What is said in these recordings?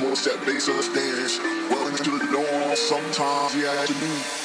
She wants that bass on the stage. Well into the door. sometimes yeah, I do.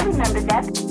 I remember that.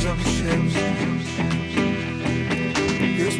problemas amigos. E os